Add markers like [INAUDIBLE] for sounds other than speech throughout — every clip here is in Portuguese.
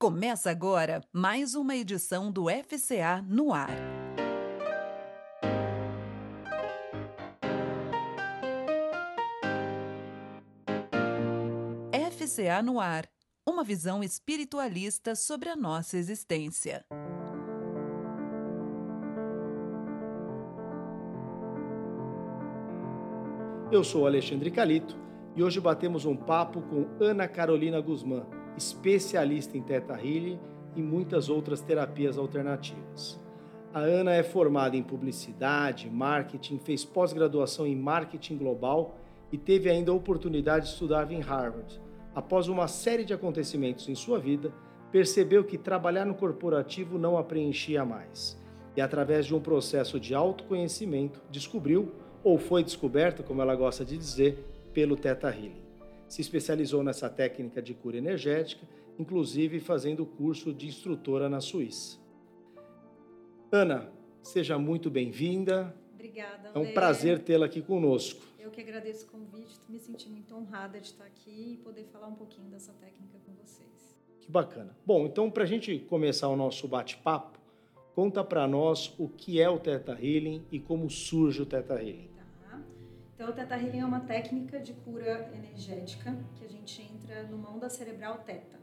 Começa agora mais uma edição do FCA no ar. FCA no ar. Uma visão espiritualista sobre a nossa existência. Eu sou Alexandre Calito e hoje batemos um papo com Ana Carolina Guzmán especialista em Theta Healing e muitas outras terapias alternativas. A Ana é formada em publicidade, marketing, fez pós-graduação em marketing global e teve ainda a oportunidade de estudar em Harvard. Após uma série de acontecimentos em sua vida, percebeu que trabalhar no corporativo não a preenchia mais. E através de um processo de autoconhecimento, descobriu, ou foi descoberta, como ela gosta de dizer, pelo Theta Healing se especializou nessa técnica de cura energética, inclusive fazendo curso de instrutora na Suíça. Ana, seja muito bem-vinda. Obrigada. É um prazer tê-la aqui conosco. Eu que agradeço o convite, me senti muito honrada de estar aqui e poder falar um pouquinho dessa técnica com vocês. Que bacana. Bom, então para a gente começar o nosso bate-papo, conta para nós o que é o Theta Healing e como surge o Theta Healing. Então, o Theta Healing é uma técnica de cura energética que a gente entra numa onda cerebral teta.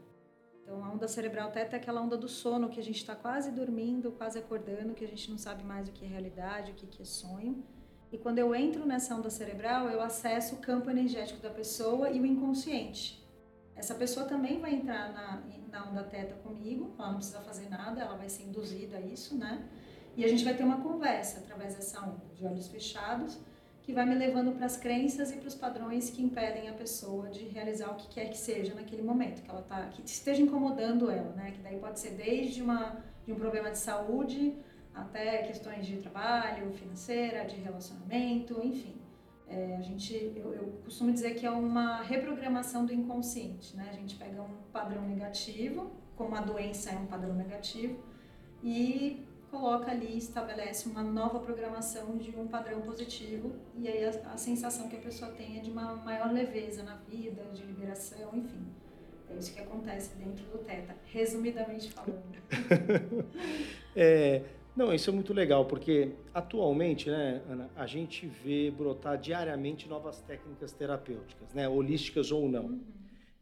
Então, a onda cerebral teta é aquela onda do sono que a gente está quase dormindo, quase acordando, que a gente não sabe mais o que é realidade, o que é sonho. E quando eu entro nessa onda cerebral, eu acesso o campo energético da pessoa e o inconsciente. Essa pessoa também vai entrar na, na onda teta comigo, ela não precisa fazer nada, ela vai ser induzida a isso, né? E a gente vai ter uma conversa através dessa onda, de olhos fechados que vai me levando para as crenças e para os padrões que impedem a pessoa de realizar o que quer que seja naquele momento, que ela tá, que esteja incomodando ela, né? Que daí pode ser desde uma de um problema de saúde até questões de trabalho, financeira, de relacionamento, enfim. É, a gente, eu, eu, costumo dizer que é uma reprogramação do inconsciente, né? A gente pega um padrão negativo, como a doença é um padrão negativo, e coloca ali, estabelece uma nova programação de um padrão positivo e aí a, a, sensação que a pessoa tem é de uma maior leveza na vida, de liberação, enfim. É isso que acontece dentro do Teta, resumidamente falando. [LAUGHS] é, não, isso é muito legal, porque atualmente, né, Ana, a gente vê brotar diariamente novas técnicas terapêuticas, né, holísticas ou não. Uhum.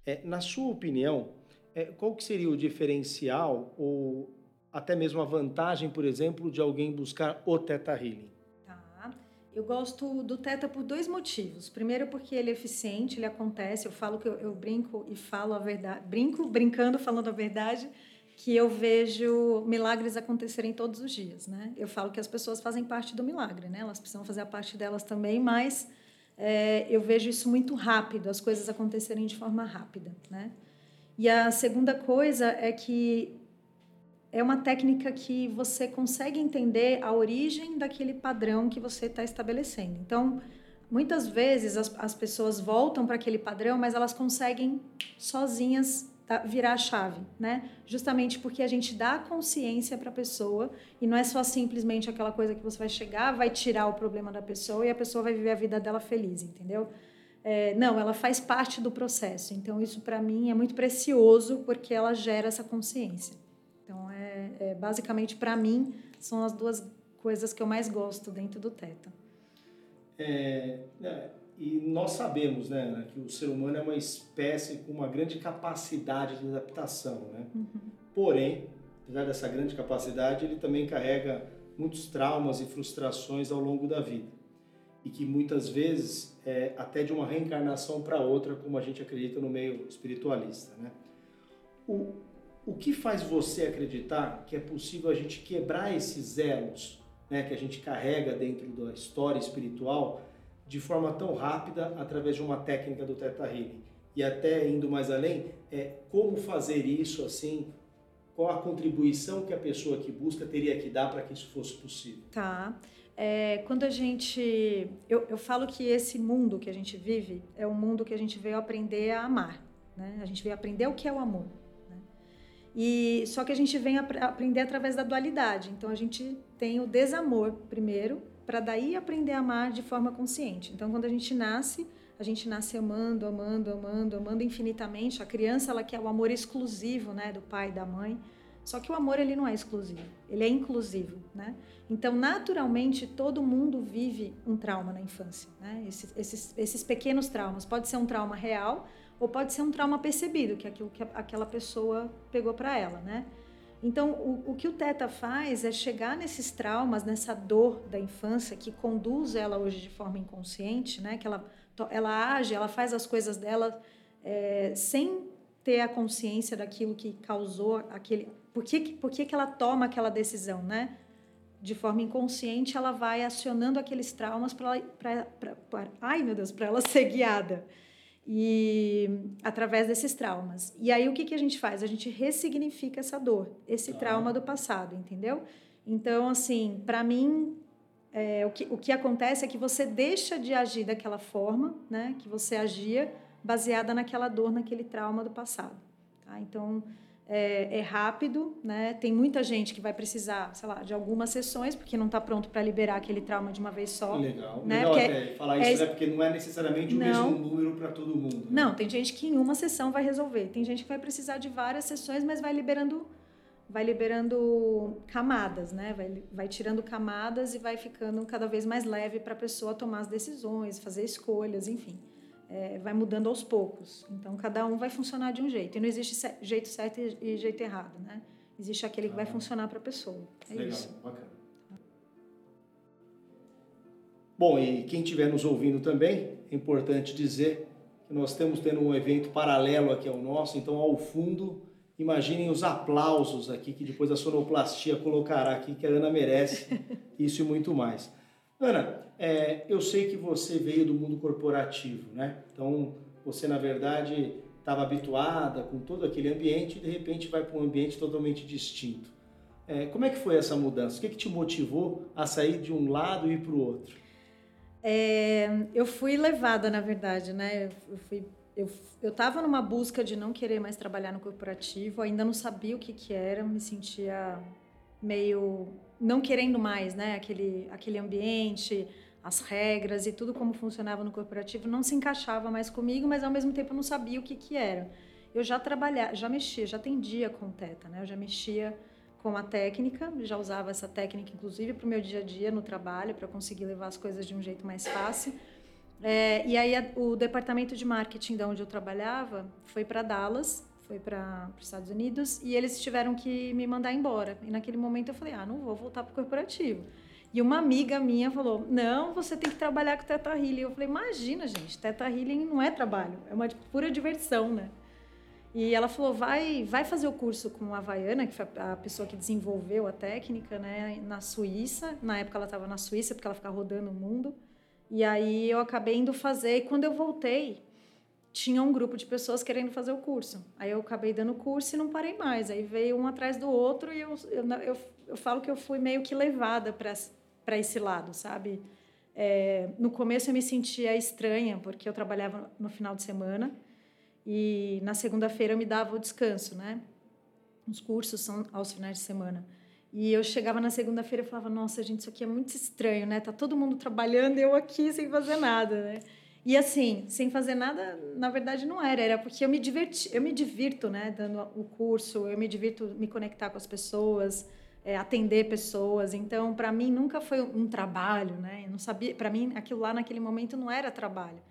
É, na sua opinião, é, qual que seria o diferencial ou até mesmo a vantagem, por exemplo, de alguém buscar o Theta Healing? Tá. Eu gosto do Theta por dois motivos. Primeiro, porque ele é eficiente, ele acontece. Eu falo que eu, eu brinco e falo a verdade. Brinco, brincando, falando a verdade, que eu vejo milagres acontecerem todos os dias, né? Eu falo que as pessoas fazem parte do milagre, né? Elas precisam fazer a parte delas também, mas é, eu vejo isso muito rápido, as coisas acontecerem de forma rápida, né? E a segunda coisa é que é uma técnica que você consegue entender a origem daquele padrão que você está estabelecendo. Então, muitas vezes as, as pessoas voltam para aquele padrão, mas elas conseguem sozinhas virar a chave, né? Justamente porque a gente dá consciência para a pessoa e não é só simplesmente aquela coisa que você vai chegar, vai tirar o problema da pessoa e a pessoa vai viver a vida dela feliz, entendeu? É, não, ela faz parte do processo. Então isso para mim é muito precioso porque ela gera essa consciência. É, é basicamente, para mim, são as duas coisas que eu mais gosto dentro do Teta. É, é, e nós sabemos né, que o ser humano é uma espécie com uma grande capacidade de adaptação. Né? Uhum. Porém, apesar dessa grande capacidade, ele também carrega muitos traumas e frustrações ao longo da vida. E que muitas vezes, é, até de uma reencarnação para outra, como a gente acredita no meio espiritualista. Né? O, o que faz você acreditar que é possível a gente quebrar esses elos né, que a gente carrega dentro da história espiritual de forma tão rápida através de uma técnica do Theta Healing? E até indo mais além, é como fazer isso assim? Qual a contribuição que a pessoa que busca teria que dar para que isso fosse possível? Tá. É, quando a gente. Eu, eu falo que esse mundo que a gente vive é um mundo que a gente veio aprender a amar. Né? A gente veio aprender o que é o amor. E só que a gente vem aprender através da dualidade. Então a gente tem o desamor primeiro, para daí aprender a amar de forma consciente. Então quando a gente nasce, a gente nasce amando, amando, amando, amando infinitamente. A criança ela quer o amor exclusivo, né, do pai e da mãe. Só que o amor ele não é exclusivo, ele é inclusivo, né? Então, naturalmente, todo mundo vive um trauma na infância, né? Esses, esses, esses pequenos traumas. Pode ser um trauma real ou pode ser um trauma percebido, que é aquilo que aquela pessoa pegou para ela, né? Então, o, o que o Teta faz é chegar nesses traumas, nessa dor da infância que conduz ela hoje de forma inconsciente, né? Que ela, ela age, ela faz as coisas dela é, sem ter a consciência daquilo que causou aquele. Por que, por que, que ela toma aquela decisão, né? De forma inconsciente, ela vai acionando aqueles traumas para. Ai, meu Deus, para ela [LAUGHS] ser guiada e através desses traumas. E aí o que, que a gente faz? A gente ressignifica essa dor, esse ah. trauma do passado, entendeu? Então, assim, para mim, é, o, que, o que acontece é que você deixa de agir daquela forma, né, que você agia baseada naquela dor, naquele trauma do passado. Tá? Então, é, é, rápido, né? Tem muita gente que vai precisar, sei lá, de algumas sessões, porque não está pronto para liberar aquele trauma de uma vez só. Legal. Né? Legal porque até falar é, isso, né? Porque não é necessariamente o não, mesmo número para todo mundo. Né? Não, tem gente que em uma sessão vai resolver. Tem gente que vai precisar de várias sessões, mas vai liberando vai liberando camadas, né? Vai, vai tirando camadas e vai ficando cada vez mais leve para a pessoa tomar as decisões, fazer escolhas, enfim é, vai mudando aos poucos. Então, cada um vai funcionar de um jeito. E não existe jeito certo e jeito errado, né? Existe aquele que vai funcionar para a pessoa. É Legal, isso. bacana. Bom, e quem estiver nos ouvindo também, é importante dizer que nós estamos tendo um evento paralelo aqui ao nosso, então ao fundo, imaginem os aplausos aqui que depois a sonoplastia colocará aqui, que a Ana merece, [LAUGHS] isso e muito mais. Ana, é, eu sei que você veio do mundo corporativo, né? Então, você, na verdade, estava habituada com todo aquele ambiente e, de repente, vai para um ambiente totalmente distinto. É, como é que foi essa mudança? O que, que te motivou a sair de um lado e ir para o outro? É, eu fui levada, na verdade, né? Eu fui eu estava numa busca de não querer mais trabalhar no corporativo, ainda não sabia o que que era, me sentia meio não querendo mais, né? Aquele aquele ambiente, as regras e tudo como funcionava no corporativo não se encaixava mais comigo, mas ao mesmo tempo eu não sabia o que que era. Eu já trabalhava, já mexia, já atendia com teta, né? Eu já mexia com a técnica, já usava essa técnica inclusive para o meu dia a dia no trabalho, para conseguir levar as coisas de um jeito mais fácil. É, e aí a, o departamento de marketing da onde eu trabalhava foi para Dallas, foi para os Estados Unidos e eles tiveram que me mandar embora. E naquele momento eu falei, ah, não vou voltar para o corporativo. E uma amiga minha falou: Não, você tem que trabalhar com Teta Healing. Eu falei: Imagina, gente, Teta Healing não é trabalho, é uma pura diversão, né? E ela falou: vai, vai fazer o curso com a Havaiana, que foi a pessoa que desenvolveu a técnica, né, na Suíça. Na época ela estava na Suíça, porque ela ficava rodando o mundo. E aí eu acabei indo fazer. E quando eu voltei, tinha um grupo de pessoas querendo fazer o curso. Aí eu acabei dando o curso e não parei mais. Aí veio um atrás do outro e eu, eu, eu, eu falo que eu fui meio que levada para esse lado, sabe? É, no começo eu me sentia estranha, porque eu trabalhava no final de semana e na segunda-feira eu me dava o descanso, né? Os cursos são aos finais de semana. E eu chegava na segunda-feira e falava: Nossa, gente, isso aqui é muito estranho, né? Tá todo mundo trabalhando e eu aqui sem fazer nada, né? E assim, sem fazer nada, na verdade não era, era porque eu me diverti, eu me divirto, né, dando o curso, eu me divirto me conectar com as pessoas, é, atender pessoas. Então, para mim nunca foi um trabalho, né? Eu não sabia, para mim aquilo lá naquele momento não era trabalho.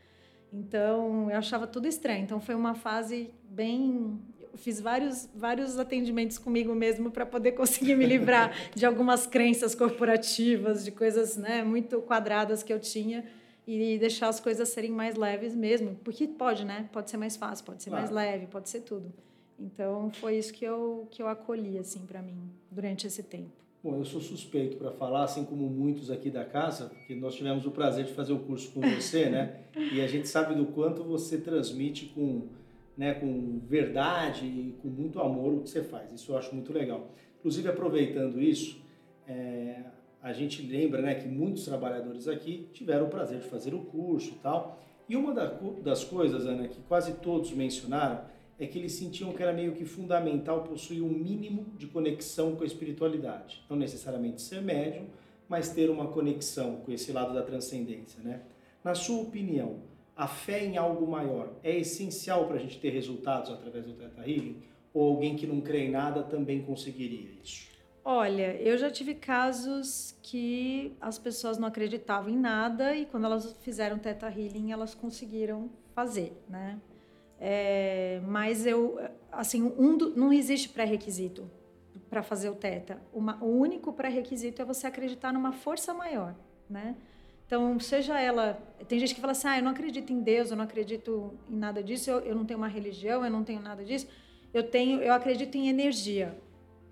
Então, eu achava tudo estranho. Então, foi uma fase bem eu fiz vários vários atendimentos comigo mesmo para poder conseguir me livrar [LAUGHS] de algumas crenças corporativas, de coisas, né, muito quadradas que eu tinha e deixar as coisas serem mais leves mesmo, porque pode, né? Pode ser mais fácil, pode ser claro. mais leve, pode ser tudo. Então foi isso que eu que eu acolhi assim para mim durante esse tempo. Bom, eu sou suspeito para falar, assim como muitos aqui da casa, porque nós tivemos o prazer de fazer o curso com você, né? E a gente sabe do quanto você transmite com, né, com verdade e com muito amor o que você faz. Isso eu acho muito legal. Inclusive, aproveitando isso, é, a gente lembra né, que muitos trabalhadores aqui tiveram o prazer de fazer o curso e tal. E uma das coisas, Ana, que quase todos mencionaram, é que eles sentiam que era meio que fundamental possuir um mínimo de conexão com a espiritualidade. Não necessariamente ser médium, mas ter uma conexão com esse lado da transcendência, né? Na sua opinião, a fé em algo maior é essencial para a gente ter resultados através do Teta Healing? Ou alguém que não crê em nada também conseguiria isso? Olha, eu já tive casos que as pessoas não acreditavam em nada e quando elas fizeram Teta Healing, elas conseguiram fazer, né? É, mas eu, assim, um do, não existe pré-requisito para fazer o Teta. Uma, o único pré-requisito é você acreditar numa força maior, né? Então, seja ela. Tem gente que fala assim: ah, eu não acredito em Deus, eu não acredito em nada disso, eu, eu não tenho uma religião, eu não tenho nada disso. Eu tenho, eu acredito em energia.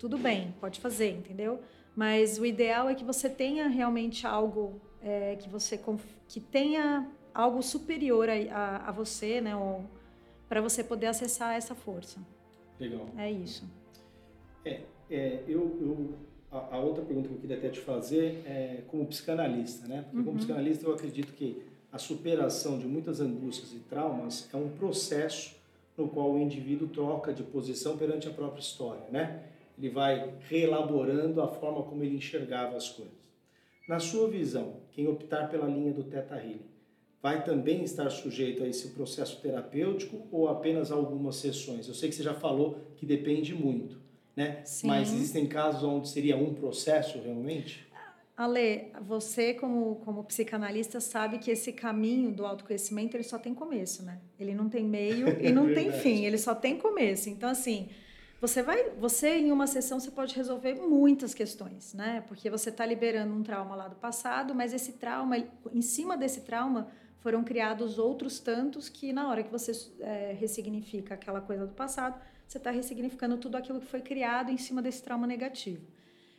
Tudo bem, pode fazer, entendeu? Mas o ideal é que você tenha realmente algo é, que você que tenha algo superior a, a, a você, né? Para você poder acessar essa força. Legal. É isso. É, é eu, eu a, a, outra pergunta que eu queria até te fazer é como psicanalista, né? Porque uhum. como psicanalista eu acredito que a superação de muitas angústias e traumas é um processo no qual o indivíduo troca de posição perante a própria história, né? Ele vai reelaborando a forma como ele enxergava as coisas. Na sua visão, quem optar pela linha do Theta Healing vai também estar sujeito a esse processo terapêutico ou apenas algumas sessões? Eu sei que você já falou que depende muito, né? Sim. Mas existem casos onde seria um processo realmente? Ale, você como, como psicanalista sabe que esse caminho do autoconhecimento ele só tem começo, né? Ele não tem meio e não tem [LAUGHS] fim, ele só tem começo. Então assim, você vai, você em uma sessão você pode resolver muitas questões, né? Porque você está liberando um trauma lá do passado, mas esse trauma, em cima desse trauma foram criados outros tantos que na hora que você é, ressignifica aquela coisa do passado, você está ressignificando tudo aquilo que foi criado em cima desse trauma negativo.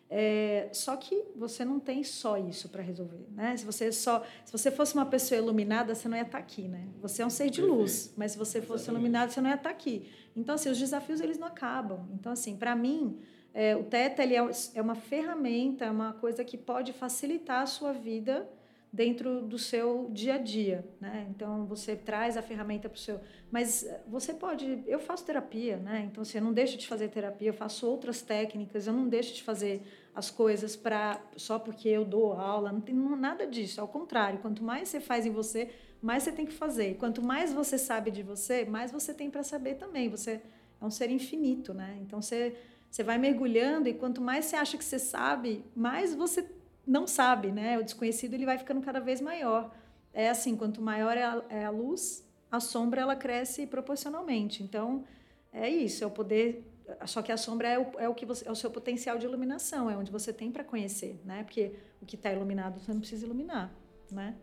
É, só que você não tem só isso para resolver, né? Se você só, se você fosse uma pessoa iluminada, você não ia estar tá aqui, né? Você é um ser de luz, mas se você fosse Exatamente. iluminado, você não ia estar tá aqui. Então, assim, os desafios eles não acabam. Então, assim, para mim, é, o Teta ele é, é uma ferramenta, é uma coisa que pode facilitar a sua vida dentro do seu dia a dia, né? Então você traz a ferramenta para o seu, mas você pode, eu faço terapia, né? Então você assim, não deixa de fazer terapia, eu faço outras técnicas, eu não deixo de fazer as coisas para só porque eu dou aula, não tem nada disso, ao contrário, quanto mais você faz em você, mais você tem que fazer. Quanto mais você sabe de você, mais você tem para saber também. Você é um ser infinito, né? Então você você vai mergulhando e quanto mais você acha que você sabe, mais você não sabe, né? O desconhecido ele vai ficando cada vez maior. É assim, quanto maior é a, é a luz, a sombra ela cresce proporcionalmente. Então, é isso, é o poder. Só que a sombra é o, é o que você, é o seu potencial de iluminação, é onde você tem para conhecer, né? Porque o que está iluminado você não precisa iluminar, né?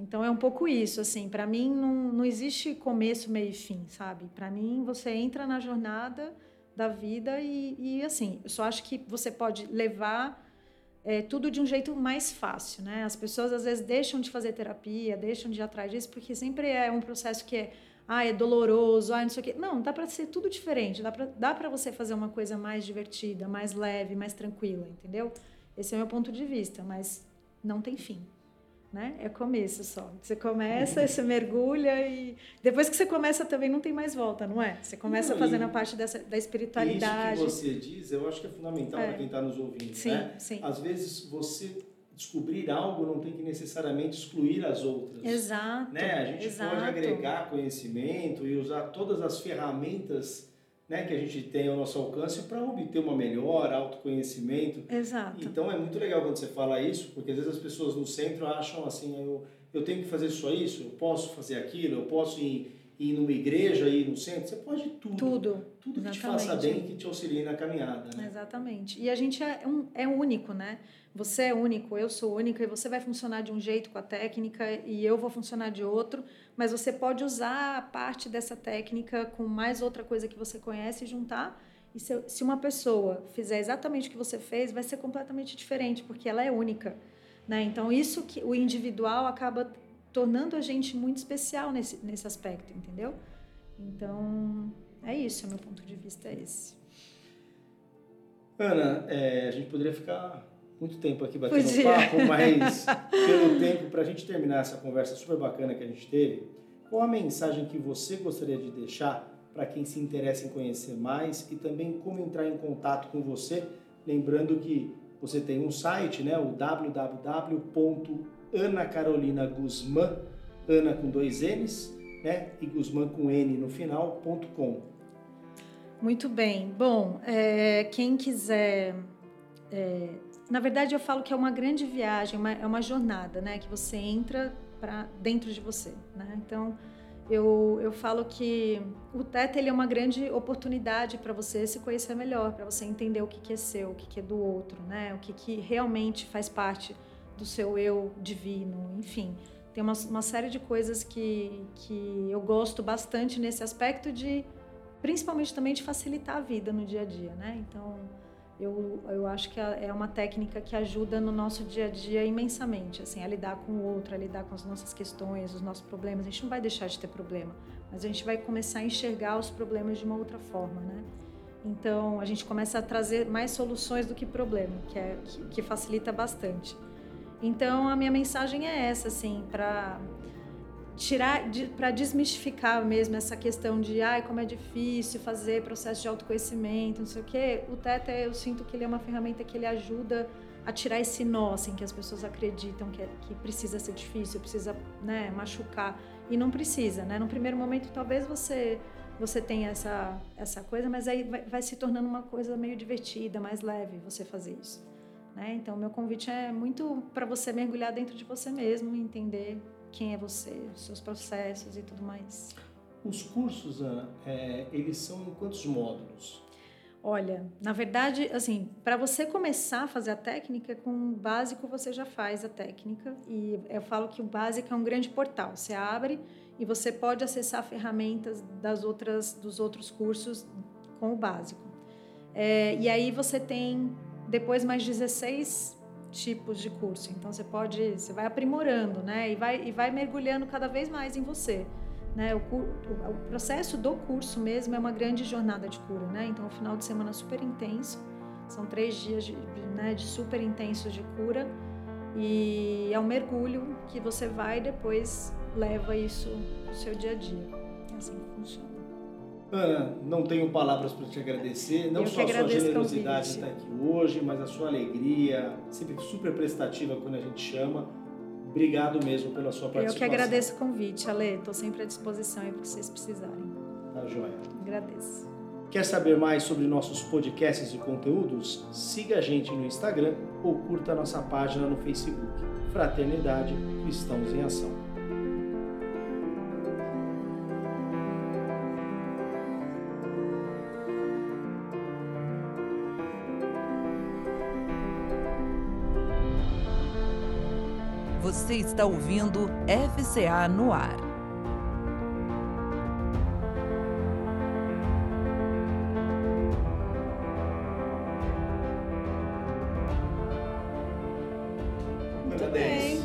Então é um pouco isso, assim. Para mim não, não existe começo, meio e fim, sabe? Para mim você entra na jornada da vida e, e assim, eu só acho que você pode levar é, tudo de um jeito mais fácil, né? As pessoas às vezes deixam de fazer terapia, deixam de ir atrás disso, porque sempre é um processo que é, ah, é doloroso, ah, não sei o quê. Não, dá para ser tudo diferente, dá para você fazer uma coisa mais divertida, mais leve, mais tranquila, entendeu? Esse é o meu ponto de vista, mas não tem fim né? É começo só. Você começa, você mergulha e depois que você começa também não tem mais volta, não é? Você começa não, fazendo a parte dessa, da espiritualidade. Isso que você diz, eu acho que é fundamental é. para quem está nos ouvindo, sim, né? Sim. Às vezes você descobrir algo não tem que necessariamente excluir as outras. Exato. Né? A gente exato. pode agregar conhecimento e usar todas as ferramentas né, que a gente tem ao nosso alcance para obter uma melhor autoconhecimento. Exato. Então é muito legal quando você fala isso, porque às vezes as pessoas no centro acham assim, eu, eu tenho que fazer só isso, eu posso fazer aquilo, eu posso ir, ir numa igreja, ir no centro, você pode tudo. Tudo. Tudo que te faça bem, que te auxilie na caminhada. Né? Exatamente. E a gente é, um, é único, né? Você é único, eu sou única, e você vai funcionar de um jeito com a técnica e eu vou funcionar de outro, mas você pode usar a parte dessa técnica com mais outra coisa que você conhece e juntar. E se, se uma pessoa fizer exatamente o que você fez, vai ser completamente diferente, porque ela é única. Né? Então, isso que o individual acaba tornando a gente muito especial nesse, nesse aspecto, entendeu? Então, é isso, meu ponto de vista é esse. Ana, é, a gente poderia ficar muito tempo aqui batendo Podia. papo, mas pelo tempo, para a gente terminar essa conversa super bacana que a gente teve, qual a mensagem que você gostaria de deixar para quem se interessa em conhecer mais e também como entrar em contato com você? Lembrando que você tem um site, né, o www.anacarolinaguzman, Ana com dois N's, né? E Guzmán com N no final, ponto com. Muito bem. Bom, é, quem quiser. É, na verdade, eu falo que é uma grande viagem, uma, é uma jornada, né? Que você entra para dentro de você, né? Então, eu, eu falo que o TET ele é uma grande oportunidade para você se conhecer melhor, para você entender o que, que é seu, o que, que é do outro, né? O que, que realmente faz parte do seu eu divino, enfim. Tem uma, uma série de coisas que, que eu gosto bastante nesse aspecto de, principalmente também de facilitar a vida no dia a dia, né? Então, eu, eu acho que é uma técnica que ajuda no nosso dia a dia imensamente, assim, a lidar com o outro, a lidar com as nossas questões, os nossos problemas. A gente não vai deixar de ter problema, mas a gente vai começar a enxergar os problemas de uma outra forma, né? Então, a gente começa a trazer mais soluções do que problema, que, é, que, que facilita bastante. Então, a minha mensagem é essa, assim, para tirar, para desmistificar mesmo essa questão de ai, como é difícil fazer processo de autoconhecimento, não sei o quê. O Teta, eu sinto que ele é uma ferramenta que ele ajuda a tirar esse nó, assim, que as pessoas acreditam que, é, que precisa ser difícil, precisa né, machucar. E não precisa, né? No primeiro momento, talvez você você tenha essa, essa coisa, mas aí vai, vai se tornando uma coisa meio divertida, mais leve você fazer isso. Né? Então, meu convite é muito para você mergulhar dentro de você mesmo, entender quem é você, os seus processos e tudo mais. Os cursos, Ana, é, eles são em quantos módulos? Olha, na verdade, assim, para você começar a fazer a técnica, com o básico você já faz a técnica. E eu falo que o básico é um grande portal. Você abre e você pode acessar ferramentas das outras, dos outros cursos com o básico. É, e aí você tem depois mais 16 tipos de curso. Então você pode, você vai aprimorando, né? E vai, e vai mergulhando cada vez mais em você. Né? O, o, o processo do curso mesmo é uma grande jornada de cura, né? Então, o final de semana super intenso, são três dias de, né, de super intensos de cura e é um mergulho que você vai e depois leva isso no seu dia a dia. É assim que funciona. Ana, não tenho palavras para te agradecer, não Eu só a sua generosidade de estar aqui hoje, mas a sua alegria, sempre super prestativa quando a gente chama. Obrigado mesmo pela sua participação. Eu que agradeço o convite, Ale. Estou sempre à disposição aí para vocês precisarem. Tá joia. Agradeço. Quer saber mais sobre nossos podcasts e conteúdos? Siga a gente no Instagram ou curta nossa página no Facebook. Fraternidade Cristãos em Ação. Você está ouvindo FCA no ar. Muito bem.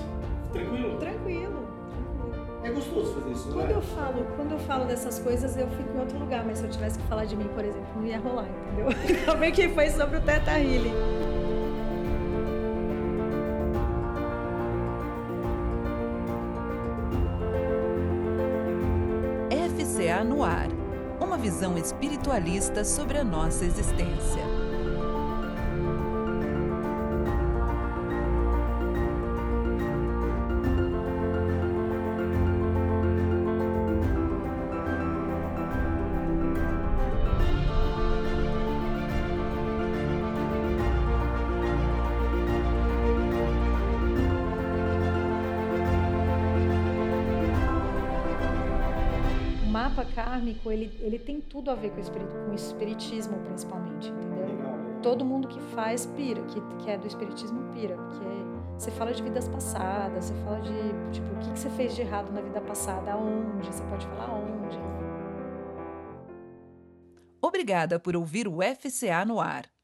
Tranquilo? Tranquilo. É gostoso fazer isso, quando é? Eu falo, quando eu falo dessas coisas, eu fico em outro lugar, mas se eu tivesse que falar de mim, por exemplo, não ia rolar, entendeu? [LAUGHS] Ainda bem que foi sobre o Teta Healing. Visão espiritualista sobre a nossa existência. Mapa kármico, ele, ele tem tudo a ver com com o espiritismo, principalmente, entendeu? Legal. Todo mundo que faz pira, que, que é do espiritismo pira, porque você fala de vidas passadas, você fala de, tipo, o que, que você fez de errado na vida passada, aonde, você pode falar onde. Obrigada por ouvir o FCA no ar.